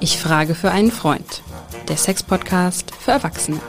Ich frage für einen Freund. Der Sex-Podcast für Erwachsene.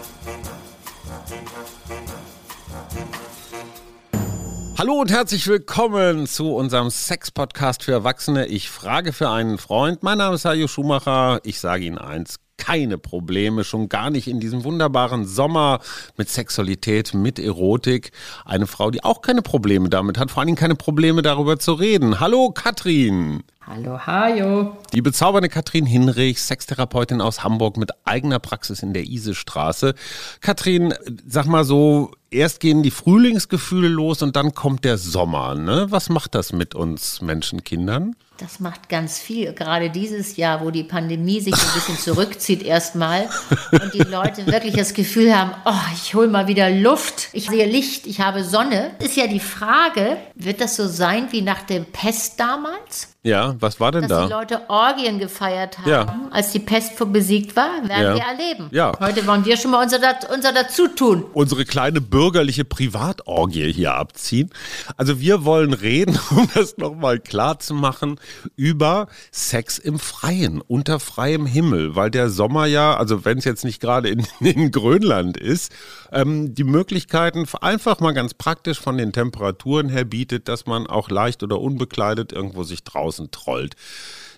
Hallo und herzlich willkommen zu unserem Sex-Podcast für Erwachsene. Ich frage für einen Freund. Mein Name ist Hajo Schumacher. Ich sage Ihnen eins, keine Probleme, schon gar nicht in diesem wunderbaren Sommer mit Sexualität, mit Erotik. Eine Frau, die auch keine Probleme damit hat, vor allen Dingen keine Probleme darüber zu reden. Hallo Katrin. Hallo Hajo. Die bezaubernde Katrin Hinrich, Sextherapeutin aus Hamburg mit eigener Praxis in der Isestraße. Katrin, sag mal so, erst gehen die Frühlingsgefühle los und dann kommt der Sommer. Ne? Was macht das mit uns Menschenkindern? Das macht ganz viel. Gerade dieses Jahr, wo die Pandemie sich ein bisschen zurückzieht erstmal und die Leute wirklich das Gefühl haben, oh, ich hole mal wieder Luft, ich sehe Licht, ich habe Sonne. Ist ja die Frage, wird das so sein wie nach der Pest damals? Ja, was war denn dass da? die Leute Orgien gefeiert haben, Ja. als die Pest besiegt war, werden Ja. wir erleben. Ja. Heute wollen wir schon mal unser, unser Dazutun. unsere kleine bürgerliche Privatorgie hier abziehen. Also wir wollen reden, um das nochmal klar zu machen, über Sex im Freien, unter freiem Himmel, weil der Sommer ja, also wenn es jetzt nicht gerade in, in Grönland ist, ähm, die Möglichkeiten einfach mal ganz praktisch von den Temperaturen her bietet, dass man auch leicht oder unbekleidet irgendwo sich draußen trollt.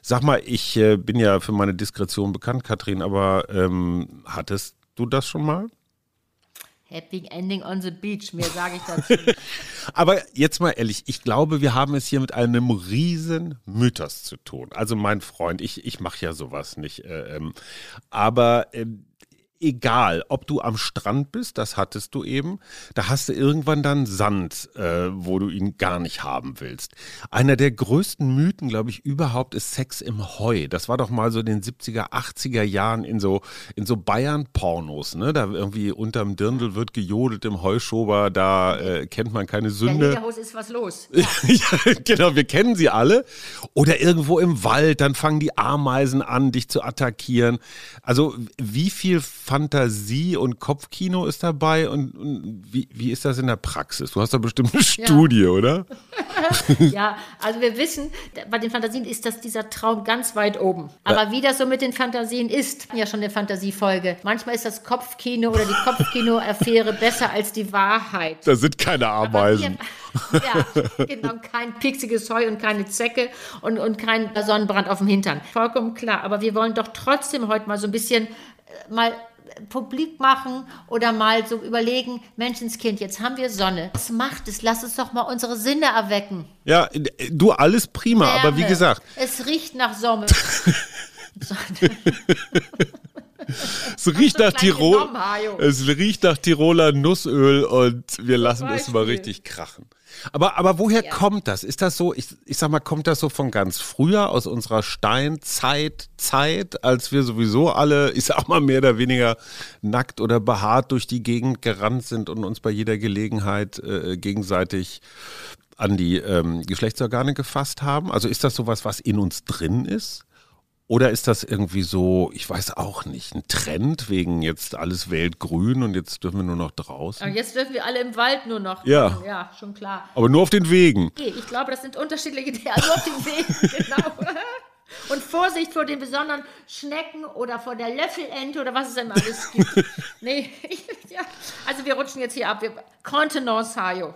Sag mal, ich äh, bin ja für meine Diskretion bekannt, Katrin, aber ähm, hattest du das schon mal? Happy Ending on the Beach, mehr sage ich dazu. Aber jetzt mal ehrlich, ich glaube, wir haben es hier mit einem riesen Mythos zu tun. Also mein Freund, ich, ich mache ja sowas nicht. Äh, ähm, aber ähm, egal, ob du am Strand bist, das hattest du eben, da hast du irgendwann dann Sand, äh, wo du ihn gar nicht haben willst. Einer der größten Mythen, glaube ich, überhaupt ist Sex im Heu. Das war doch mal so in den 70er, 80er Jahren in so, in so Bayern-Pornos, ne? Da irgendwie unterm Dirndl wird gejodelt im Heuschober, da äh, kennt man keine Der Sünde. Lederhose ist was los. ja, genau, wir kennen sie alle. Oder irgendwo im Wald, dann fangen die Ameisen an, dich zu attackieren. Also wie viel Fantasie und Kopfkino ist dabei und, und wie, wie ist das in der Praxis? Du hast da bestimmt eine Studie, oder? Ja, also wir wissen, bei den Fantasien ist das dieser Traum ganz weit oben. Aber wie das so mit den Fantasien ist, ja schon eine Fantasiefolge. Manchmal ist das Kopfkino oder die Kopfkino-Affäre besser als die Wahrheit. Da sind keine Ameisen. Wir, ja, genau, kein pixiges Heu und keine Zecke und, und kein Sonnenbrand auf dem Hintern. Vollkommen klar. Aber wir wollen doch trotzdem heute mal so ein bisschen äh, mal publik machen oder mal so überlegen, Menschenskind, jetzt haben wir Sonne. Was macht es? Lass uns doch mal unsere Sinne erwecken. Ja, du alles prima, aber wie Wärme. gesagt, Es riecht nach Sommer. es riecht nach Tirol. Es riecht nach Tiroler Nussöl und wir lassen es mal richtig krachen. Aber, aber woher kommt das? Ist das so, ich, ich sag mal, kommt das so von ganz früher, aus unserer Steinzeit, Zeit, als wir sowieso alle, ich sag mal, mehr oder weniger nackt oder behaart durch die Gegend gerannt sind und uns bei jeder Gelegenheit äh, gegenseitig an die ähm, Geschlechtsorgane gefasst haben? Also ist das sowas, was in uns drin ist? Oder ist das irgendwie so, ich weiß auch nicht, ein Trend wegen jetzt alles weltgrün und jetzt dürfen wir nur noch draußen? Und jetzt dürfen wir alle im Wald nur noch. Ja. machen. Ja, schon klar. Aber nur auf den Wegen. Okay, ich glaube, das sind unterschiedliche Dinge. Also auf dem Weg, genau. Und Vorsicht vor den besonderen Schnecken oder vor der Löffelente oder was es immer alles gibt. Nee, ja. Also wir rutschen jetzt hier ab. Wir, Contenance, Hajo.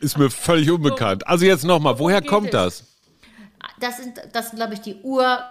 Ist mir völlig unbekannt. Also jetzt nochmal, woher kommt das? Das sind, das sind glaube ich, die Ur,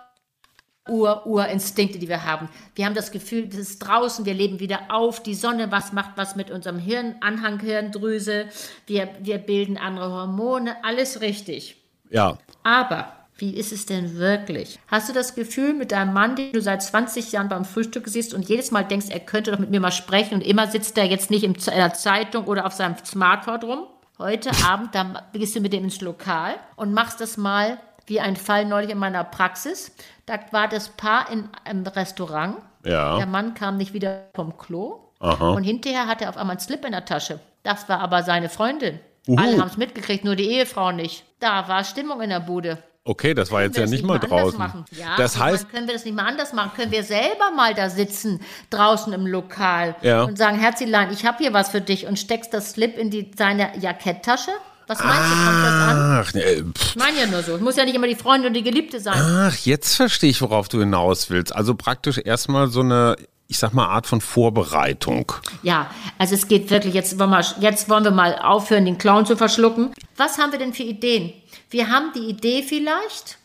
Ur, Urinstinkte, die wir haben. Wir haben das Gefühl, das ist draußen, wir leben wieder auf, die Sonne, was macht was mit unserem Hirn, Anhanghirndrüse, wir, wir bilden andere Hormone, alles richtig. Ja. Aber wie ist es denn wirklich? Hast du das Gefühl mit deinem Mann, den du seit 20 Jahren beim Frühstück siehst und jedes Mal denkst, er könnte doch mit mir mal sprechen und immer sitzt er jetzt nicht in der Zeitung oder auf seinem Smartphone rum? Heute Abend, dann gehst du mit dem ins Lokal und machst das mal wie ein Fall neulich in meiner Praxis. Da war das Paar in einem Restaurant. Ja. Der Mann kam nicht wieder vom Klo. Aha. Und hinterher hatte er auf einmal einen Slip in der Tasche. Das war aber seine Freundin. Alle haben es mitgekriegt, nur die Ehefrau nicht. Da war Stimmung in der Bude. Okay, das war jetzt ja nicht mal draußen. Ja, das heißt, können wir das nicht mal anders machen? Können wir selber mal da sitzen, draußen im Lokal Ja. und sagen, Herzilein, ich habe hier was für dich und steckst das Slip in die, seine Jacketttasche? Was meinst du, kommt das an? Ach, nee, pff. Ich meine ja nur so. Es muss ja nicht immer die Freundin und die Geliebte sein. Ach, jetzt verstehe ich, worauf du hinaus willst. Also praktisch erstmal so eine, ich sag mal, Art von Vorbereitung. Ja, also es geht wirklich, jetzt wollen, wir, jetzt wollen wir mal aufhören, den Clown zu verschlucken. Was haben wir denn für Ideen? Wir haben die Idee vielleicht,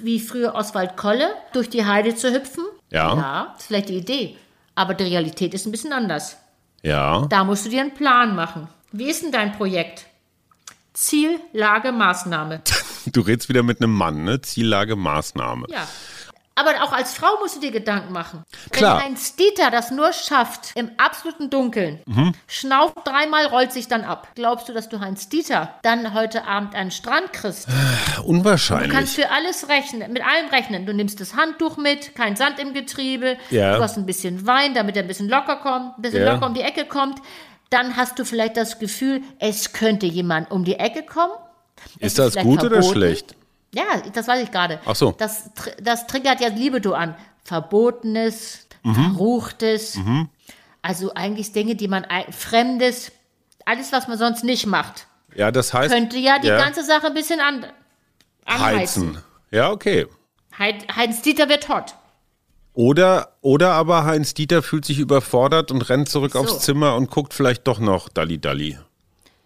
wie früher Oswald Kolle, durch die Heide zu hüpfen. Ja. Ja, ist vielleicht die Idee. Aber die Realität ist ein bisschen anders. Ja. Da musst du dir einen Plan machen. Wie ist denn dein Projekt? Ziel, Lage, Maßnahme. Du redest wieder mit einem Mann, ne? Ziellage, Maßnahme. Ja. Aber auch als Frau musst du dir Gedanken machen. Klar. Wenn Heinz Dieter das nur schafft, im absoluten Dunkeln, Mhm. schnauft dreimal, rollt sich dann ab. Glaubst du, dass du Heinz Dieter dann heute Abend einen Strand kriegst? Du Unwahrscheinlich. kannst für alles rechnen, mit allem rechnen. Du nimmst das Handtuch mit, kein Sand im Getriebe, Ja. du hast ein bisschen Wein, damit er ein bisschen locker kommt, ein bisschen Ja. locker um die Ecke kommt. Dann hast du vielleicht das Gefühl, es könnte jemand um die Ecke kommen. Es ist das vielleicht gut oder verboten. schlecht? Ja, das weiß ich gerade. Ach so. Das, das triggert ja Libido an. Verbotenes, Mhm. Verruchtes. Also eigentlich Dinge, die man, Fremdes, alles, was man sonst nicht macht, Ja, das heißt. könnte ja die ja, ganze Sache ein bisschen an, anheizen. heizen. Ja, okay. Heinz Dieter wird hot. Oder, oder aber Heinz Dieter fühlt sich überfordert und rennt zurück So. aufs Zimmer und guckt vielleicht doch noch Dalli Dalli.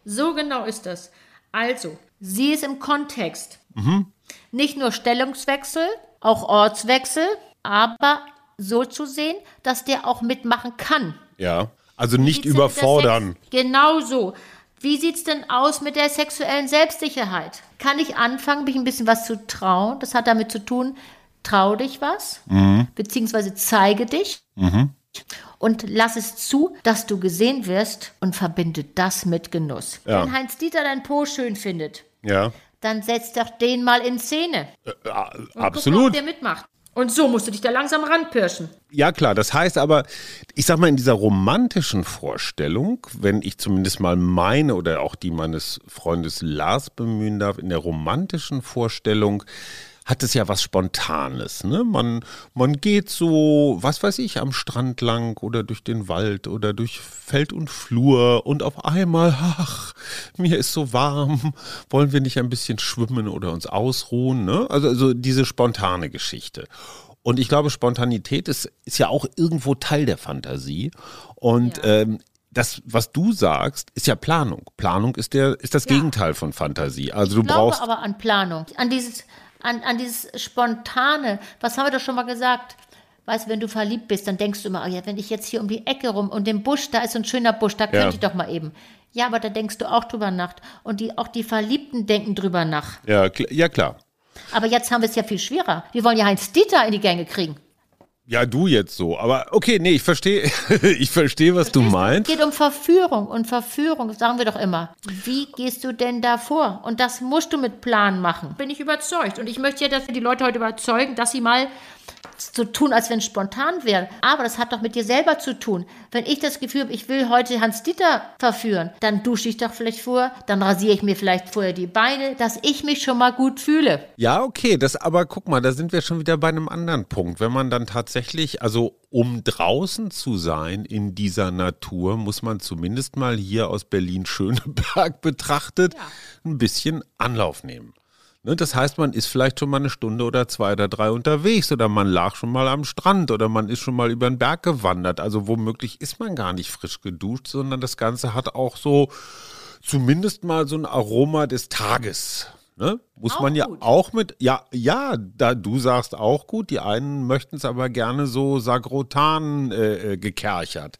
So genau ist das. Also, sieh es im Kontext. Mhm. Nicht nur Stellungswechsel, auch Ortswechsel, aber so zu sehen, dass der auch mitmachen kann. Ja. Also nicht überfordern. Genau so. Wie sieht's denn aus mit der sexuellen Selbstsicherheit? Kann ich anfangen, mich ein bisschen was zu trauen? Das hat damit zu tun, trau dich was, Mhm. beziehungsweise zeige dich und lass es zu, dass du gesehen wirst und verbinde das mit Genuss. Ja. Wenn Heinz Dieter dein Po schön findet, Ja. dann setz doch den mal in Szene. Äh, Und Guck mal, ob absolut. der mitmacht. Und so musst du dich da langsam ranpirschen. Ja, klar. Das heißt aber, ich sag mal, in dieser romantischen Vorstellung, wenn ich zumindest mal meine oder auch die meines Freundes Lars bemühen darf, in der romantischen Vorstellung hat es ja was Spontanes. Ne? Man, man geht so, was weiß ich, am Strand lang oder durch den Wald oder durch Feld und Flur und auf einmal, ach, mir ist so warm, wollen wir nicht ein bisschen schwimmen oder uns ausruhen? Ne? Also, also diese spontane Geschichte. Und ich glaube, Spontanität ist, ist ja auch irgendwo Teil der Fantasie. Und ähm, das, was du sagst, ist ja Planung. Planung ist, der, ist das Gegenteil von Fantasie. Also du Ich glaube brauchst. aber an Planung, an dieses, an, an dieses Spontane. Was haben wir doch schon mal gesagt? Weißt du, wenn du verliebt bist, dann denkst du immer, oh ja, wenn ich jetzt hier um die Ecke rum und den Busch, da ist so ein schöner Busch, da könnte ich doch mal eben. Ja, aber da denkst du auch drüber nach. Und die, auch die Verliebten denken drüber nach. Ja, kl ja, klar. Aber jetzt haben wir es ja viel schwerer. Wir wollen ja Heinz Dieter in die Gänge kriegen. Ja, du jetzt so. Aber okay, nee, ich verstehe, ich verstehe, was du Es meinst. geht um Verführung und Verführung, sagen wir doch immer. Wie gehst du denn da vor? Und das musst du mit Plan machen. Bin ich überzeugt. Und ich möchte ja, dass wir die Leute heute überzeugen, dass sie mal so tun, als wenn es spontan wäre. Aber das hat doch mit dir selber zu tun. Wenn ich das Gefühl habe, ich will heute Hans Dieter verführen, dann dusche ich doch vielleicht vorher, dann rasiere ich mir vielleicht vorher die Beine, dass ich mich schon mal gut fühle. Ja, okay, das aber guck mal, da sind wir schon wieder bei einem anderen Punkt. Wenn man dann tatsächlich, also um draußen zu sein in dieser Natur, muss man zumindest mal hier aus Berlin-Schöneberg betrachtet ein bisschen Anlauf nehmen. Ne, das heißt, man ist vielleicht schon mal eine Stunde oder zwei oder drei unterwegs oder man lag schon mal am Strand oder man ist schon mal über den Berg gewandert. Also womöglich ist man gar nicht frisch geduscht, sondern das Ganze hat auch so zumindest mal so ein Aroma des Tages. Ne? Muss Auch man ja gut. auch mit, ja, ja, da du sagst auch gut, die einen möchten es aber gerne so sagrotan äh, äh, gekerchert.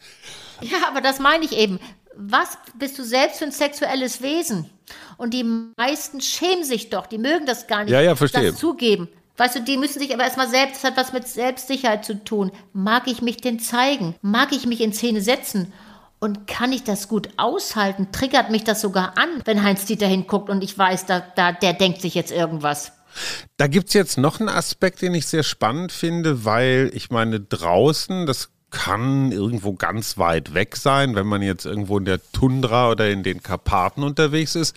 Ja, aber das meine ich eben. Was bist du selbst für ein sexuelles Wesen? Und die meisten schämen sich doch, die mögen das gar nicht Ja, ja, verstehe. das zugeben. Weißt du, die müssen sich aber erstmal selbst, das hat was mit Selbstsicherheit zu tun. Mag ich mich denn zeigen? Mag ich mich in Szene setzen? Und kann ich das gut aushalten? Triggert mich das sogar an, wenn Heinz Dieter hinguckt und ich weiß, da, da, der denkt sich jetzt irgendwas. Da gibt es jetzt noch einen Aspekt, den ich sehr spannend finde, weil ich meine, draußen, das kann irgendwo ganz weit weg sein, wenn man jetzt irgendwo in der Tundra oder in den Karpaten unterwegs ist.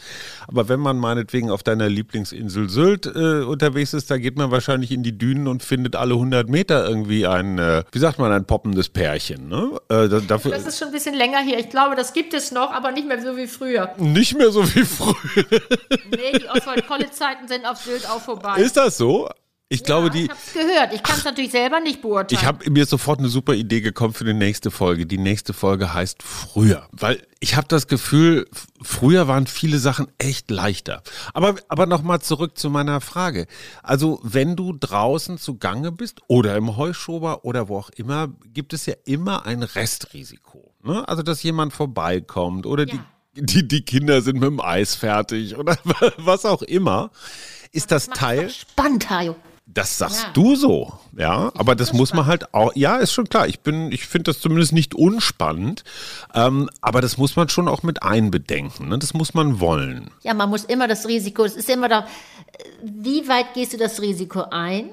Aber wenn man meinetwegen auf deiner Lieblingsinsel Sylt äh, unterwegs ist, da geht man wahrscheinlich in die Dünen und findet alle 100 Meter irgendwie ein, äh, wie sagt man, ein poppendes Pärchen. Ne? Äh, dafür, das ist schon ein bisschen länger hier. Ich glaube, das gibt es noch, aber nicht mehr so wie früher. Nicht mehr so wie früher. nee, die Oswald-Kolle-Zeiten sind auf Sylt auch vorbei. Ist das so? Ich ja, glaube, die. Ich habe es gehört. Ich kann es natürlich selber nicht beurteilen. Ich habe mir sofort eine super Idee gekommen für die nächste Folge. Die nächste Folge heißt früher, weil ich habe das Gefühl, früher waren viele Sachen echt leichter. Aber aber noch mal zurück zu meiner Frage. Also wenn du draußen zugange bist oder im Heuschober oder wo auch immer, gibt es ja immer ein Restrisiko. Ne? Also dass jemand vorbeikommt oder ja. die, die die Kinder sind mit dem Eis fertig oder was auch immer. Ist das, das Teil? Spannend, Hajo. Das sagst ja. du so, ja. Aber das muss man halt auch. Ja, ist schon klar. Ich bin, ich finde das zumindest nicht unspannend. Ähm, aber das muss man schon auch mit einbedenken. Ne? Das muss man wollen. Ja, man muss immer das Risiko. Es ist immer da. Wie weit gehst du das Risiko ein?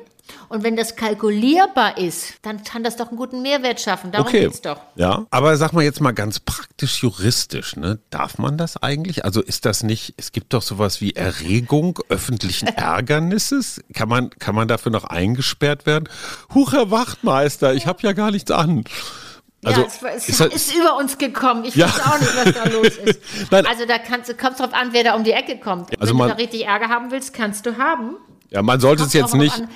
Und wenn das kalkulierbar ist, dann kann das doch einen guten Mehrwert schaffen. Darum okay. geht's doch. Ja, aber sag mal jetzt mal ganz praktisch juristisch, ne? Darf man das eigentlich? Also ist das nicht, es gibt doch sowas wie Erregung öffentlichen Ärgernisses? Kann man, kann man dafür noch eingesperrt werden? Huch, Herr Wachtmeister, ich habe ja gar nichts an. Also, ja, es, es ist, ist, über uns gekommen. Ich ja. weiß auch nicht, was da los ist. Also da kannst du, kommt drauf an, wer da um die Ecke kommt. Also Wenn man, du da richtig Ärger haben willst, kannst du haben. Ja, man sollte es jetzt nicht. An,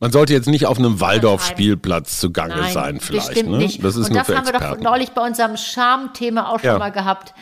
man sollte jetzt nicht auf einem Waldorf-Spielplatz zugange Nein, sein, vielleicht. Ne? nicht. Das ist Und das haben wir doch neulich bei unserem Scham-Thema auch ja. schon mal gehabt.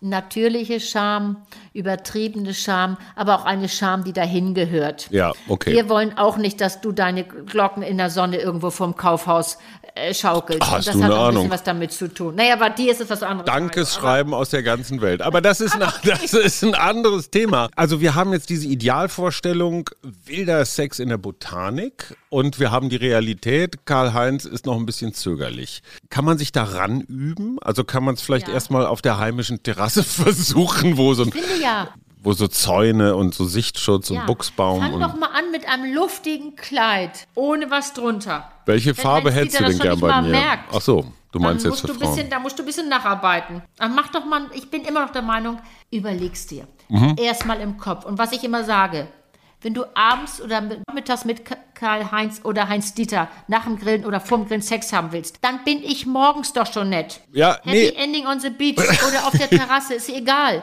Natürliche Scham, übertriebene Scham, aber auch eine Scham, die dahin gehört. Ja, okay. Wir wollen auch nicht, dass du deine Glocken in der Sonne irgendwo vom Kaufhaus äh, schaukelst. Hast und das hat auch ein bisschen was damit zu tun. Naja, aber dir ist es was anderes. Dankesschreiben aus der ganzen Welt. Aber das ist, ein, das ist ein anderes Thema. Also wir haben jetzt diese Idealvorstellung wilder Sex in der Botanik und wir haben die Realität. Karl-Heinz ist noch ein bisschen zögerlich. Kann man sich daran üben? Also kann man es vielleicht ja. erstmal auf der heimischen Terrasse versuchen, wo so ein, ja wo so Zäune und so Sichtschutz ja. und Buchsbaum. Fang doch mal an mit einem luftigen Kleid, ohne was drunter. Welche Farbe hättest du denn gern bei mir? Merkt. Ach so, du meinst jetzt für Frauen. Bisschen, da musst du ein bisschen nacharbeiten. Dann mach doch mal, ich bin immer noch der Meinung, überlegst dir. Mhm. Erstmal im Kopf. Und was ich immer sage, wenn du abends oder mittags mit Karl-Heinz oder Heinz-Dieter nach dem Grillen oder vorm Grillen Sex haben willst, dann bin ich morgens doch schon nett. Ja, Happy nee. Ending on the beach oder auf der Terrasse, ist egal.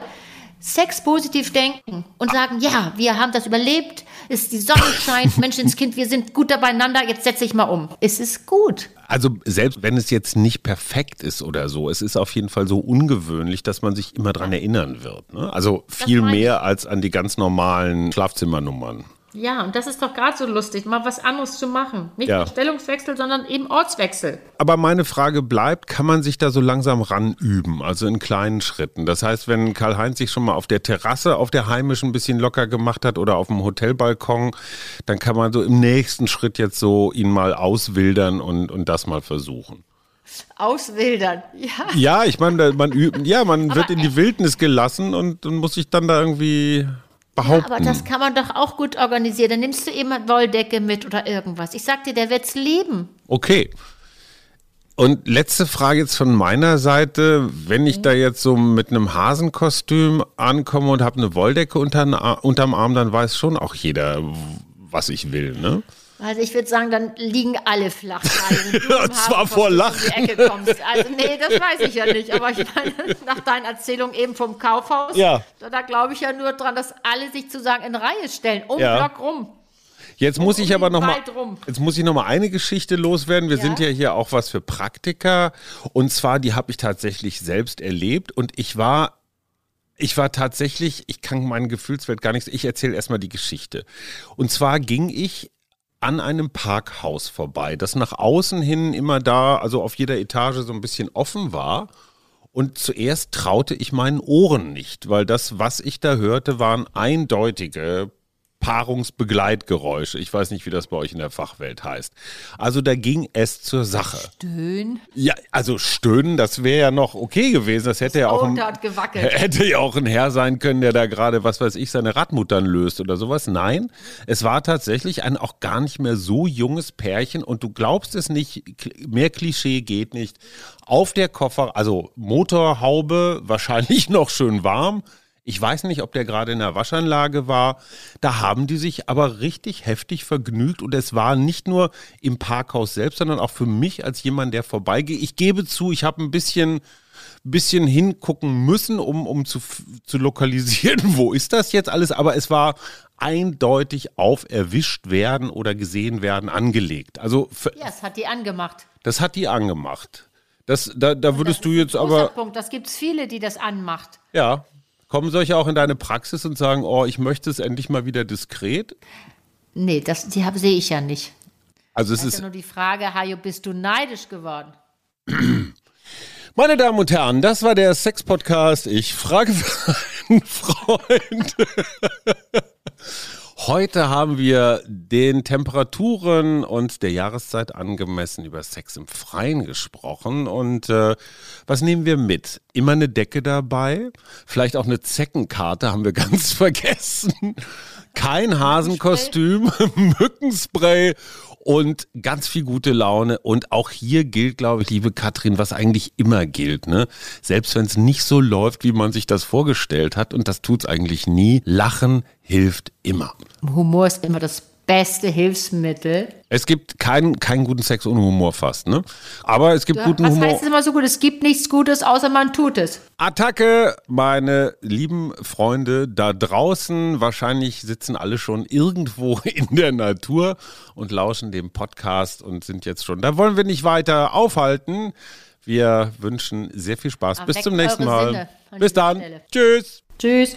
Sex positiv denken und sagen, ja, wir haben das überlebt, ist die Sonne scheint, Menschenskind, wir sind gut beieinander, jetzt setze ich mal um. Es ist gut. Also selbst wenn es jetzt nicht perfekt ist oder so, es ist auf jeden Fall so ungewöhnlich, dass man sich immer dran erinnern wird. Ne? Also viel mehr als an die ganz normalen Schlafzimmernummern. Ja, und das ist doch gerade so lustig, mal was anderes zu machen. Nicht ja. Stellungswechsel, sondern eben Ortswechsel. Aber meine Frage bleibt, kann man sich da so langsam ranüben, also in kleinen Schritten? Das heißt, wenn Karl-Heinz sich schon mal auf der Terrasse, auf der heimischen ein bisschen locker gemacht hat oder auf dem Hotelbalkon, dann kann man so im nächsten Schritt jetzt so ihn mal auswildern und, und das mal versuchen. Auswildern, ja. Ja, ich meine, man übt, ja, man wird in die Wildnis gelassen und, und muss sich dann da irgendwie behaupten. Ja, aber das kann man doch auch gut organisieren. Dann nimmst du eben eine Wolldecke mit oder irgendwas. Ich sag dir, der wird's lieben. Okay. Und letzte Frage jetzt von meiner Seite. Wenn ich da jetzt so mit einem Hasenkostüm ankomme und habe eine Wolldecke unter, unterm Arm, dann weiß schon auch jeder, was ich will, ne? Also ich würde sagen, dann liegen alle flach. Und zwar vor Lachen. Die Ecke kommst. Also nee, das weiß ich ja nicht. Aber ich meine, nach deiner Erzählung eben vom Kaufhaus, ja. da, da glaube ich ja nur dran, dass alle sich zu sagen in Reihe stellen, um ja. Block rum. Jetzt muss ich aber noch mal, jetzt muss ich noch mal eine Geschichte loswerden. Wir ja? sind ja hier auch was für Praktiker und zwar die habe ich tatsächlich selbst erlebt und ich war ich war tatsächlich, ich kann meinen Gefühlswelt gar nicht, ich erzähle erstmal die Geschichte. Und zwar ging ich an einem Parkhaus vorbei, das nach außen hin immer da, also auf jeder Etage so ein bisschen offen war. Und zuerst traute ich meinen Ohren nicht, weil das, was ich da hörte, waren eindeutige Paarungsbegleitgeräusche. Ich weiß nicht, wie das bei euch in der Fachwelt heißt. Also da ging es zur Sache. Stöhn. Ja, also stöhnen, das wäre ja noch okay gewesen. Das hätte ja auch ein, hätte ja auch ein Herr sein können, der da gerade, was weiß ich, seine Radmuttern löst oder sowas. Nein, es war tatsächlich ein auch gar nicht mehr so junges Pärchen und du glaubst es nicht, mehr Klischee geht nicht. Auf der Koffer, also Motorhaube, wahrscheinlich noch schön warm. Ich weiß nicht, ob der gerade in der Waschanlage war. Da haben die sich aber richtig heftig vergnügt und es war nicht nur im Parkhaus selbst, sondern auch für mich als jemand, der vorbeigeht. Ich gebe zu, ich habe ein bisschen bisschen hingucken müssen, um, um zu, zu lokalisieren, wo ist das jetzt alles. Aber es war eindeutig auf erwischt werden oder gesehen werden angelegt. Also für- Ja, das hat die angemacht. das hat die angemacht. Das, da, da würdest Das du jetzt aber, Punkt. Das gibt es viele, die das anmacht. ja, kommen solche auch in deine Praxis und sagen, oh, ich möchte es endlich mal wieder diskret? Nee, das die sehe ich ja nicht. Also es Es ist ist, ja nur die Frage, Hajo, bist du neidisch geworden? meine Damen und Herren, das war der Sex-Podcast. Ich frage für einen Freund. Heute haben wir den Temperaturen und der Jahreszeit angemessen über Sex im Freien gesprochen. Und äh, was nehmen wir mit? Immer eine Decke dabei, vielleicht auch eine Zeckenkarte haben wir ganz vergessen. Kein Hasenkostüm, Mückenspray und ganz viel gute Laune. Und auch hier gilt, glaube ich, liebe Katrin, was eigentlich immer gilt. Ne? Selbst wenn es nicht so läuft, wie man sich das vorgestellt hat, und das tut's eigentlich nie, Lachen hilft immer. Humor ist immer das beste Hilfsmittel. Es gibt keinen, keinen guten Sex ohne Humor fast, ne? Aber es gibt guten Was Humor. heißt es immer so gut? Es gibt nichts Gutes, außer man tut es. Attacke, meine lieben Freunde da draußen. Wahrscheinlich sitzen alle schon irgendwo in der Natur und lauschen dem Podcast und sind jetzt schon. Da wollen wir nicht weiter aufhalten. Wir wünschen sehr viel Spaß. Bis Erweckt zum nächsten Mal. Bis dann. Stelle. Tschüss. Tschüss.